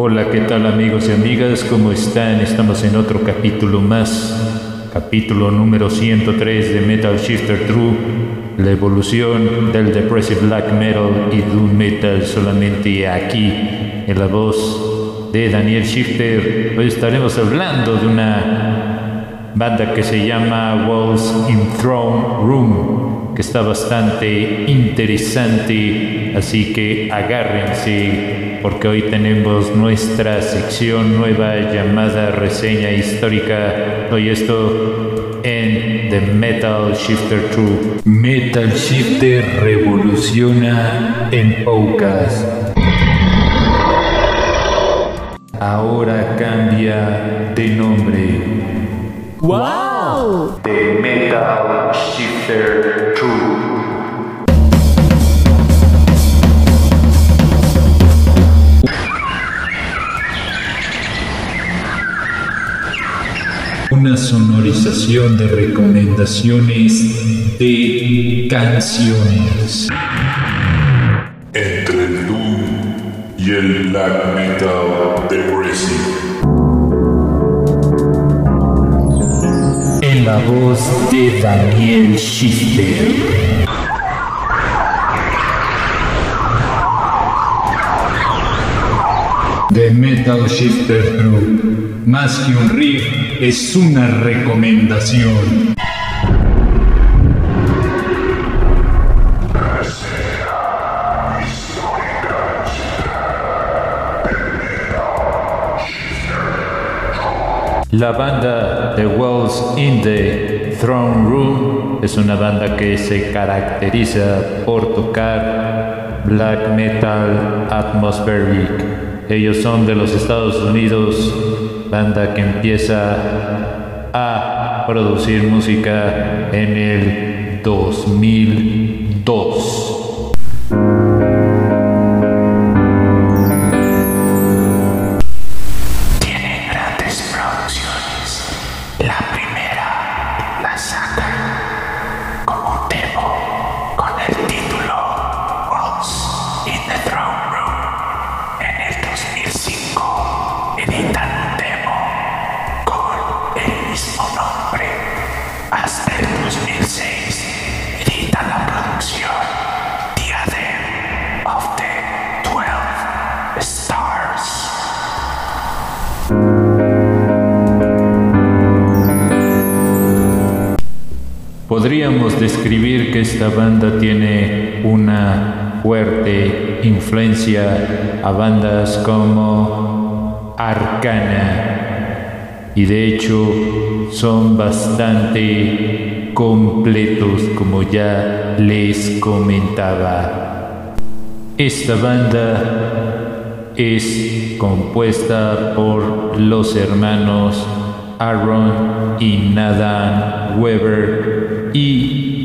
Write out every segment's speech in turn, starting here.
Hola, ¿qué tal amigos y amigas? ¿Cómo están? Estamos en otro capítulo más, capítulo número 103 de Metal Shifter True, la evolución del Depressive Black Metal y Doom Metal solamente aquí, en la voz de Daniel Shifter. Hoy estaremos hablando de una banda que se llama Walls in Throne Room, que está bastante interesante, así que agárrense porque hoy tenemos nuestra sección nueva llamada reseña histórica. Hoy esto en The Metal Shifter True. Metal Shifter revoluciona en Poucas. Ahora cambia de nombre. ¡Wow! The Metal Shifter True. una sonorización de recomendaciones de canciones. Entre el Doom y el Black Metal Depressive. En la voz de Daniel Schifter. The Metal Shifter True. Más que un riff, es una recomendación. La banda The Walls in the Throne Room es una banda que se caracteriza por tocar black metal atmospheric. Ellos son de los Estados Unidos, banda que empieza a producir música en el 2002. Podríamos describir que esta banda tiene una fuerte influencia a bandas como Arcana y de hecho son bastante completos como ya les comentaba. Esta banda es compuesta por los hermanos Aaron y Nathan Weber y,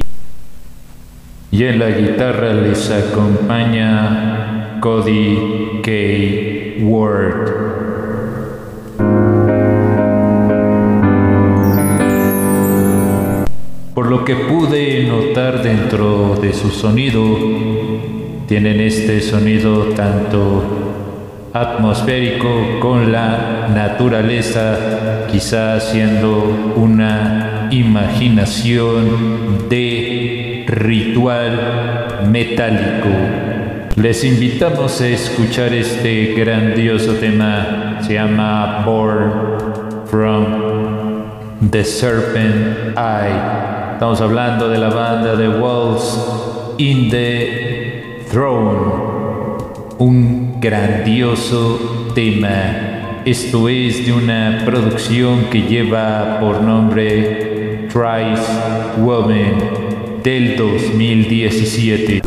y en la guitarra les acompaña Cody K. Ward. Por lo que pude notar dentro de su sonido, tienen este sonido tanto atmosférico con la naturaleza, quizá haciendo una imaginación de ritual metálico. Les invitamos a escuchar este grandioso tema, se llama Born from The Serpent Eye. Estamos hablando de la banda de Walls in the Throne, un grandioso tema. Esto es de una producción que lleva por nombre Thrice Woman del 2017.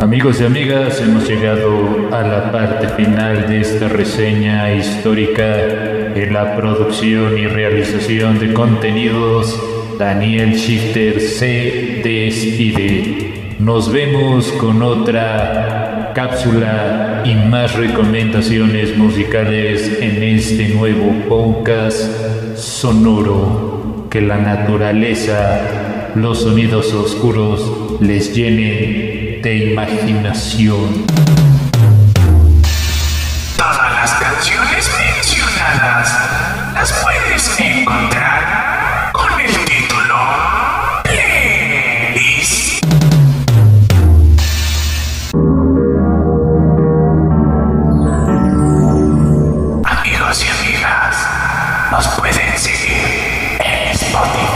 Amigos y amigas, hemos llegado a la parte final de esta reseña histórica en la producción y realización de contenidos. Daniel Shifter se despide. Nos vemos con otra cápsula y más recomendaciones musicales en este nuevo podcast sonoro. Que la naturaleza, los sonidos oscuros les llenen de imaginación. Todas las canciones mencionadas las puedes encontrar nos pueden seguir en Spotify.